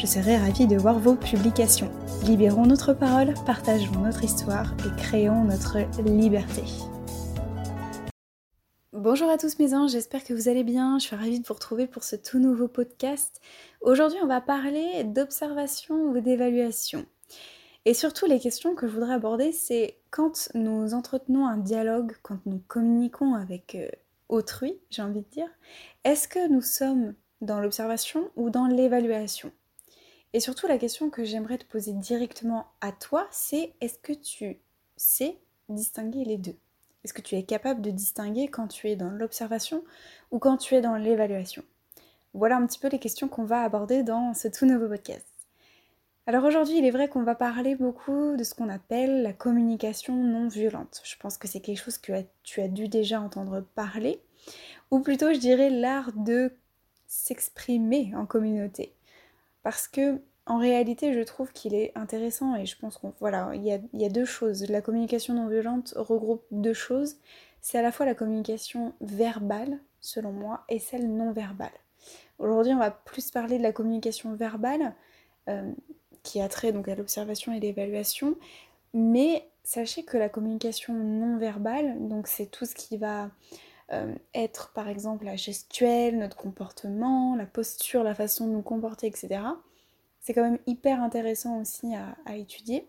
Je serai ravie de voir vos publications. Libérons notre parole, partageons notre histoire et créons notre liberté. Bonjour à tous mes anges, j'espère que vous allez bien. Je suis ravie de vous retrouver pour ce tout nouveau podcast. Aujourd'hui, on va parler d'observation ou d'évaluation. Et surtout, les questions que je voudrais aborder, c'est quand nous entretenons un dialogue, quand nous communiquons avec euh, autrui, j'ai envie de dire, est-ce que nous sommes dans l'observation ou dans l'évaluation? Et surtout, la question que j'aimerais te poser directement à toi, c'est est-ce que tu sais distinguer les deux? Est-ce que tu es capable de distinguer quand tu es dans l'observation ou quand tu es dans l'évaluation? Voilà un petit peu les questions qu'on va aborder dans ce tout nouveau podcast. Alors aujourd'hui, il est vrai qu'on va parler beaucoup de ce qu'on appelle la communication non violente. Je pense que c'est quelque chose que tu as dû déjà entendre parler, ou plutôt je dirais l'art de s'exprimer en communauté parce que en réalité, je trouve qu'il est intéressant et je pense qu'on voilà, il y, a, deux choses. La communication non violente regroupe deux choses. C'est à la fois la communication verbale, selon moi, et celle non verbale. Aujourd'hui, on va plus parler de la communication verbale, euh, qui a trait donc à l'observation et l'évaluation. Mais sachez que la communication non verbale, donc c'est tout ce qui va euh, être par exemple la gestuelle, notre comportement, la posture, la façon de nous comporter, etc. C'est quand même hyper intéressant aussi à, étudier.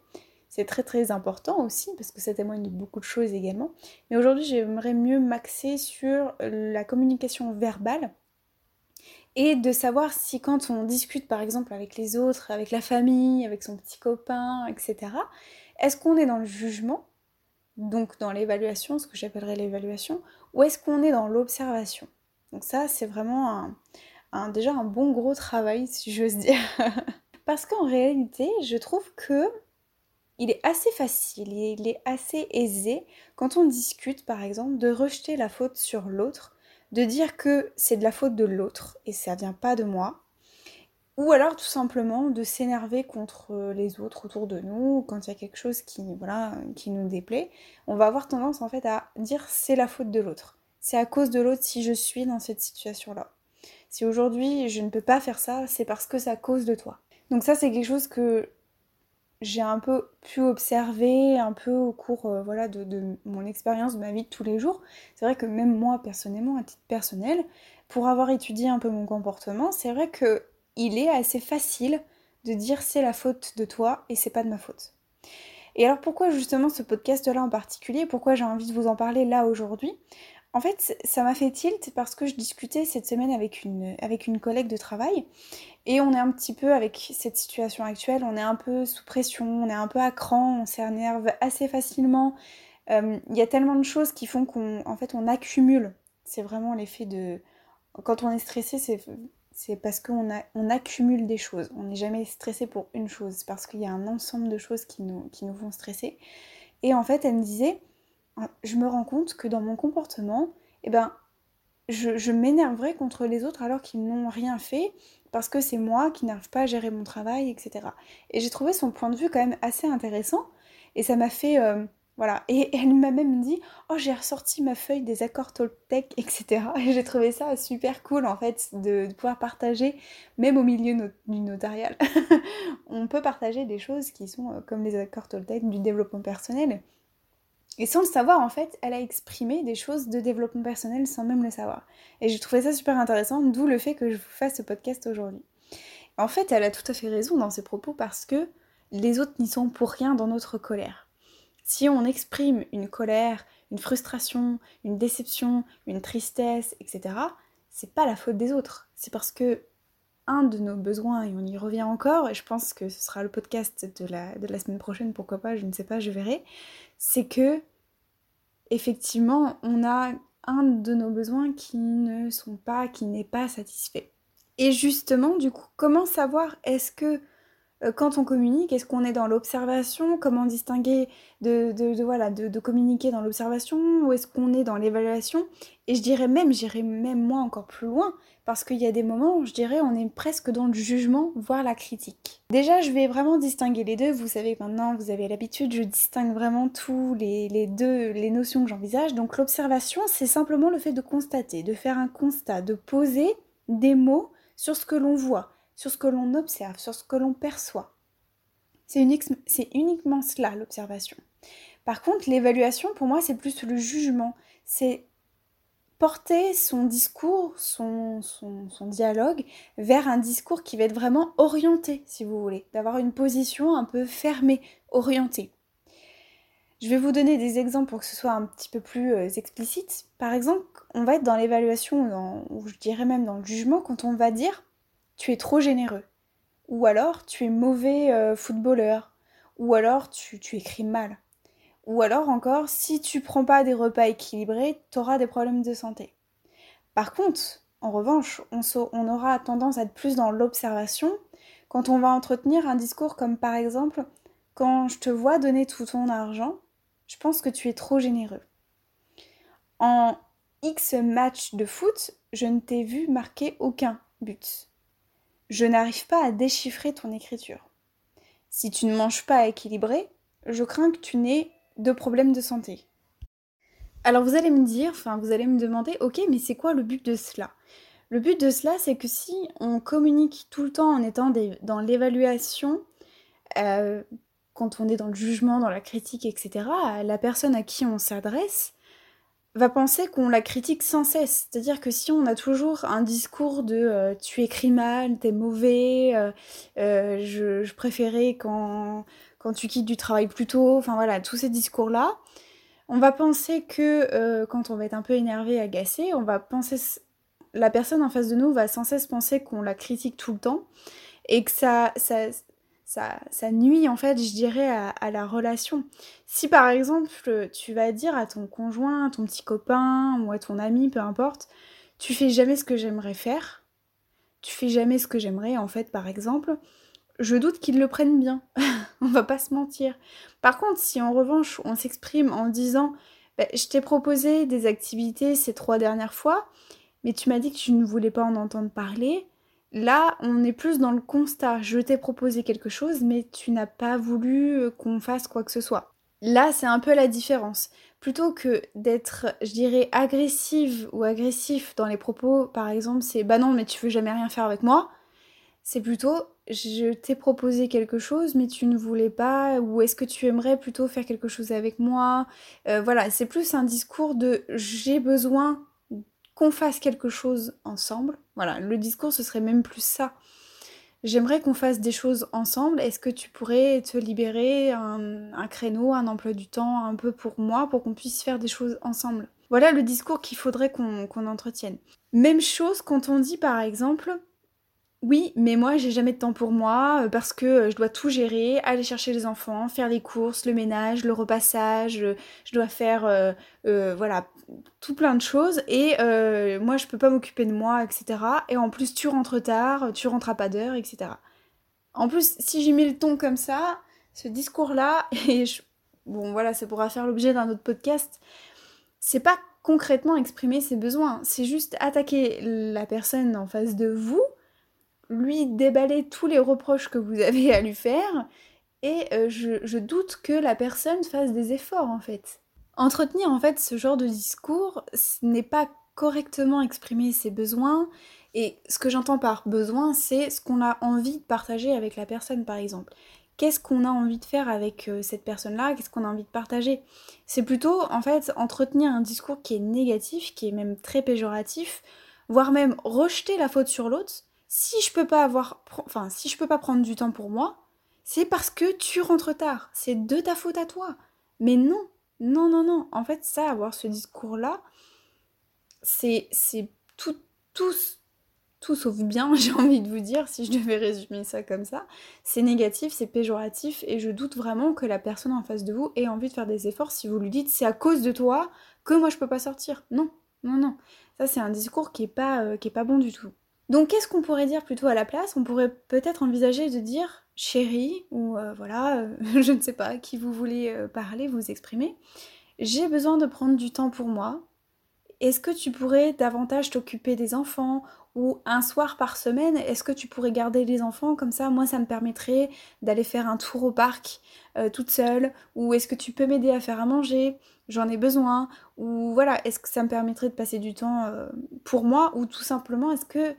C'est très très important aussi parce que ça témoigne de beaucoup de choses également. Mais aujourd'hui j'aimerais mieux m'axer sur la communication verbale et de savoir si quand on discute par exemple avec les autres, avec la famille, avec son petit copain, etc., est-ce qu'on est dans le jugement? Donc dans l'évaluation, ce que j'appellerais l'évaluation, ou est-ce qu'on est dans l'observation? Donc ça, c'est vraiment déjà un bon gros travail, si j'ose dire. Parce qu'en réalité, je trouve que il est assez facile, il est assez aisé, quand on discute par exemple, de rejeter la faute sur l'autre, de dire que c'est de la faute de l'autre et ça vient pas de moi, ou alors tout simplement de s'énerver contre euh, les autres autour de nous, quand il y a quelque chose qui, voilà, qui nous déplaît, on va avoir tendance en fait à dire c'est la faute de l'autre. C'est à cause de l'autre si je suis dans cette situation-là. Si aujourd'hui je ne peux pas faire ça, c'est parce que c'est à cause de toi. Donc ça c'est quelque chose que j'ai un peu pu observer un peu au cours euh, voilà, de, de, mon expérience, de ma vie de tous les jours. C'est vrai que même moi personnellement, à titre personnel, pour avoir étudié un peu mon comportement, c'est vrai que il est assez facile de dire c'est la faute de toi et c'est pas de ma faute. Et alors pourquoi justement ce podcast-là en particulier? Pourquoi j'ai envie de vous en parler là aujourd'hui? En fait, ça m'a fait tilt parce que je discutais cette semaine avec une, avec une collègue de travail et on est un petit peu avec cette situation actuelle, on est un peu sous pression, on est un peu à cran, on s'énerve assez facilement. Euh, il y a tellement de choses qui font qu'on en fait on accumule. C'est vraiment l'effet de quand on est stressé, c'est c'est parce qu'on on accumule des choses. On n'est jamais stressé pour une chose, parce qu'il y a un ensemble de choses qui nous, qui nous font stresser. Et en fait, elle me disait, ah, je me rends compte que dans mon comportement, eh ben, je, je m'énerverais contre les autres alors qu'ils n'ont rien fait, parce que c'est moi qui n'arrive pas à gérer mon travail, etc. Et j'ai trouvé son point de vue quand même assez intéressant, et ça m'a fait... Euh, voilà, et elle m'a même dit Oh, j'ai ressorti ma feuille des accords Toltec, etc. Et j'ai trouvé ça super cool en fait de, pouvoir partager, même au milieu du notarial, on peut partager des choses qui sont euh, comme les accords Toltec du développement personnel. Et sans le savoir, en fait, elle a exprimé des choses de développement personnel sans même le savoir. Et j'ai trouvé ça super intéressant, d'où le fait que je vous fasse ce podcast aujourd'hui. En fait, elle a tout à fait raison dans ses propos parce que les autres n'y sont pour rien dans notre colère. Si on exprime une colère, une frustration, une déception, une tristesse, etc., c'est pas la faute des autres. C'est parce que un de nos besoins, et on y revient encore, et je pense que ce sera le podcast de la, de la semaine prochaine, pourquoi pas, je ne sais pas, je verrai, c'est que effectivement, on a un de nos besoins qui ne sont pas, qui n'est pas satisfait. Et justement, du coup, comment savoir est-ce que quand on communique, est-ce qu'on est dans l'observation? Comment distinguer de, voilà, de, communiquer dans l'observation? Ou est-ce qu'on est dans l'évaluation? Et je dirais même, j'irais même moi encore plus loin, parce qu'il y a des moments où je dirais on est presque dans le jugement, voire la critique. Déjà, je vais vraiment distinguer les deux. Vous savez que maintenant, vous avez l'habitude, je distingue vraiment tous les deux, les notions que j'envisage. Donc l'observation, c'est simplement le fait de constater, de faire un constat, de poser des mots sur ce que l'on voit sur ce que l'on observe, sur ce que l'on perçoit. C'est uniquement cela, l'observation. Par contre, l'évaluation, pour moi, c'est plus le jugement. C'est porter son discours, son, dialogue vers un discours qui va être vraiment orienté, si vous voulez, d'avoir une position un peu fermée, orientée. Je vais vous donner des exemples pour que ce soit un petit peu plus euh, explicite. Par exemple, on va être dans l'évaluation, ou je dirais même dans le jugement, quand on va dire tu es trop généreux. Ou alors tu es mauvais euh, footballeur. Ou alors tu, écris mal. Ou alors encore, si tu prends pas des repas équilibrés, tu auras des problèmes de santé. Par contre, en revanche, on, on aura tendance à être plus dans l'observation quand on va entretenir un discours comme par exemple Quand je te vois donner tout ton argent, je pense que tu es trop généreux. En X match de foot, je ne t'ai vu marquer aucun but. Je n'arrive pas à déchiffrer ton écriture. Si tu ne manges pas équilibré, je crains que tu n'aies de problèmes de santé. Alors vous allez me dire, enfin vous allez me demander, ok, mais c'est quoi le but de cela? Le but de cela, c'est que si on communique tout le temps en étant dans l'évaluation, euh, quand on est dans le jugement, dans la critique, etc., la personne à qui on s'adresse, va penser qu'on la critique sans cesse. C'est-à-dire que si on a toujours un discours de euh, tu écris mal, t'es mauvais, euh, euh, je, préférais quand, quand tu quittes du travail plus tôt, enfin voilà, tous ces discours-là, on va penser que quand on va être un peu énervé, agacé, on va penser. La personne en face de nous va sans cesse penser qu'on la critique tout le temps et que ça, ça, ça, nuit en fait, je dirais, à, la relation. Si par exemple tu vas dire à ton conjoint, à ton petit copain ou à ton ami, peu importe, tu fais jamais ce que j'aimerais faire, tu fais jamais ce que j'aimerais en fait par exemple, je doute qu'ils le prennent bien. on va pas se mentir. Par contre, si en revanche on s'exprime en disant bah, je t'ai proposé des activités ces trois dernières fois, mais tu m'as dit que tu ne voulais pas en entendre parler, Là, on est plus dans le constat. Je t'ai proposé quelque chose, mais tu n'as pas voulu euh, qu'on fasse quoi que ce soit. Là, c'est un peu la différence. Plutôt que d'être, je dirais, agressive ou agressif dans les propos, par exemple, c'est bah non, mais tu veux jamais rien faire avec moi. C'est plutôt je t'ai proposé quelque chose, mais tu ne voulais pas, ou est-ce que tu aimerais plutôt faire quelque chose avec moi? Euh, Voilà, c'est plus un discours de j'ai besoin qu'on fasse quelque chose ensemble. Voilà, le discours, ce serait même plus ça. J'aimerais qu'on fasse des choses ensemble. Est-ce que tu pourrais te libérer un, créneau, un emploi du temps un peu pour moi, pour qu'on puisse faire des choses ensemble? Voilà le discours qu'il faudrait qu'on entretienne. Même chose quand on dit par exemple, oui, mais moi j'ai jamais de temps pour moi euh, parce que euh, je dois tout gérer, aller chercher les enfants, faire les courses, le ménage, le repassage, euh, je dois faire voilà tout plein de choses et moi je peux pas m'occuper de moi, etc. Et en plus tu rentres tard, tu rentres à pas d'heure, etc. En plus si j'ai mis le ton comme ça, ce discours-là, et bon voilà, ça pourra faire l'objet d'un autre podcast, c'est pas concrètement exprimer ses besoins, c'est juste attaquer la personne en face de vous lui déballer tous les reproches que vous avez à lui faire et euh, je, doute que la personne fasse des efforts en fait. Entretenir en fait ce genre de discours n'est pas correctement exprimer ses besoins et ce que j'entends par besoin c'est ce qu'on a envie de partager avec la personne par exemple. Qu'est-ce qu'on a envie de faire avec euh, cette personne-là? Qu'est-ce qu'on a envie de partager? C'est plutôt en fait entretenir un discours qui est négatif, qui est même très péjoratif, voire même rejeter la faute sur l'autre si je peux pas avoir, enfin, si je peux pas prendre du temps pour moi, c'est parce que tu rentres tard. C'est de ta faute à toi. Mais non, non, non, non. En fait, ça, avoir ce discours-là, c'est, c'est tout, tout, tout sauf bien, j'ai envie de vous dire, si je devais résumer ça comme ça. C'est négatif, c'est péjoratif, et je doute vraiment que la personne en face de vous ait envie de faire des efforts si vous lui dites c'est à cause de toi que moi je peux pas sortir. Non, non, non. Ça, c'est un discours qui est pas, euh, qui est pas bon du tout. Donc qu'est-ce qu'on pourrait dire plutôt à la place? On pourrait peut-être envisager de dire chérie, ou voilà, je ne sais pas, qui vous voulez parler, vous exprimer, j'ai besoin de prendre du temps pour moi. Est-ce que tu pourrais davantage t'occuper des enfants? Ou un soir par semaine, est-ce que tu pourrais garder les enfants? Comme ça Moi, ça me permettrait d'aller faire un tour au parc euh, toute seule. Ou est-ce que tu peux m'aider à faire à manger? J'en ai besoin. Ou voilà, est-ce que ça me permettrait de passer du temps euh, pour moi? Ou tout simplement, est-ce que euh,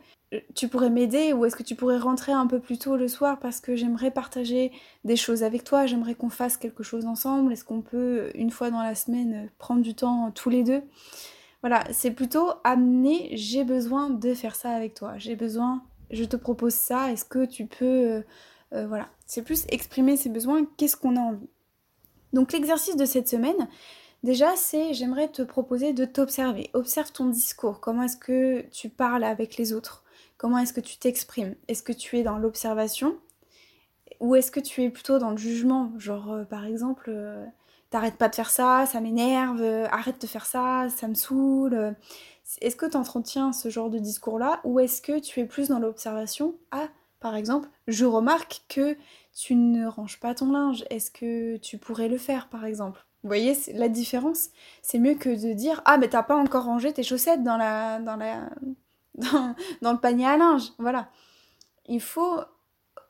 tu pourrais m'aider ou est-ce que tu pourrais rentrer un peu plus tôt le soir parce que j'aimerais partager des choses avec toi, j'aimerais qu'on fasse quelque chose ensemble, est-ce qu'on peut une fois dans la semaine prendre du temps tous les deux? Voilà, c'est plutôt amener j'ai besoin de faire ça avec toi, j'ai besoin, je te propose ça, est-ce que tu peux. Euh, euh, voilà, c'est plus exprimer ses besoins, qu'est-ce qu'on a envie. Donc l'exercice de cette semaine, déjà, c'est j'aimerais te proposer de t'observer. Observe ton discours, comment est-ce que tu parles avec les autres, comment est-ce que tu t'exprimes, est-ce que tu es dans l'observation? Ou est-ce que tu es plutôt dans le jugement? Genre, euh, par exemple, t'arrêtes pas de faire ça, ça m'énerve, euh, arrête de faire ça, ça me saoule. Est-ce que tu entretiens ce genre de discours-là? Ou est-ce que tu es plus dans l'observation? Ah, par exemple, je remarque que tu ne ranges pas ton linge. Est-ce que tu pourrais le faire, par exemple? Vous voyez la différence. C'est mieux que de dire Ah, mais t'as pas encore rangé tes chaussettes dans la dans la dans, le panier à linge. Voilà. Il faut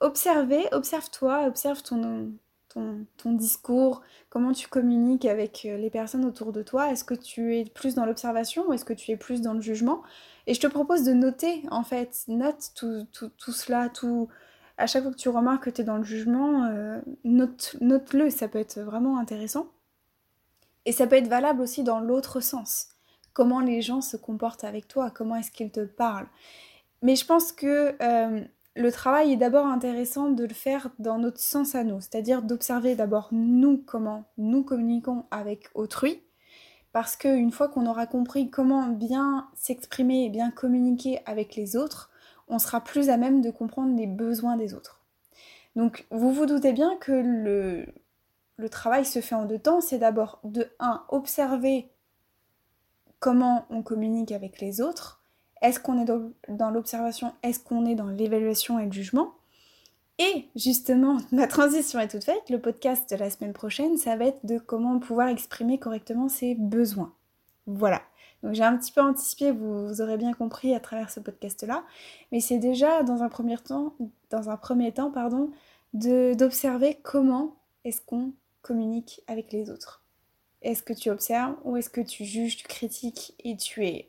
observer, observe-toi, observe ton, ton, discours, comment tu communiques avec euh, les personnes autour de toi. Est-ce que tu es plus dans l'observation ou est-ce que tu es plus dans le jugement? Et je te propose de noter, en fait, note tout, tout, cela, tout... À chaque fois que tu remarques que tu es dans le jugement, euh, note, note-le, ça peut être vraiment intéressant. Et ça peut être valable aussi dans l'autre sens. Comment les gens se comportent avec toi, comment est-ce qu'ils te parlent. Mais je pense que euh, le travail est d'abord intéressant de le faire dans notre sens à nous, c'est-à-dire d'observer d'abord nous comment nous communiquons avec autrui, parce qu'une fois qu'on aura compris comment bien s'exprimer et bien communiquer avec les autres, on sera plus à même de comprendre les besoins des autres. Donc vous vous doutez bien que le, le travail se fait en deux temps, c'est d'abord de 1 observer comment on communique avec les autres, est-ce qu'on est dans l'observation? Est-ce qu'on est dans l'évaluation et le jugement? Et justement, ma transition est toute faite. Le podcast de la semaine prochaine, ça va être de comment pouvoir exprimer correctement ses besoins. Voilà. Donc j'ai un petit peu anticipé, vous, aurez bien compris à travers ce podcast-là, mais c'est déjà dans un premier temps, dans un premier temps, pardon, d'observer comment est-ce qu'on communique avec les autres. Est-ce que tu observes ou est-ce que tu juges, tu critiques et tu es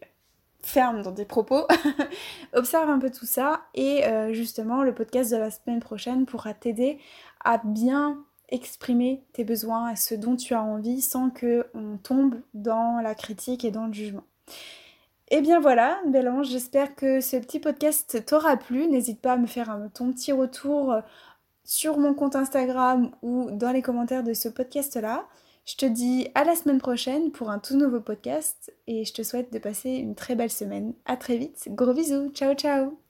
ferme dans tes propos? Observe un peu tout ça et euh, justement le podcast de la semaine prochaine pourra t'aider à bien exprimer tes besoins et ce dont tu as envie sans que on tombe dans la critique et dans le jugement. Et eh bien voilà, Bélange, j'espère que ce petit podcast t'aura plu. N'hésite pas à me faire ton petit retour sur mon compte Instagram ou dans les commentaires de ce podcast-là. Je te dis à la semaine prochaine pour un tout nouveau podcast et je te souhaite de passer une très belle semaine. À très vite. Gros bisous. Ciao ciao.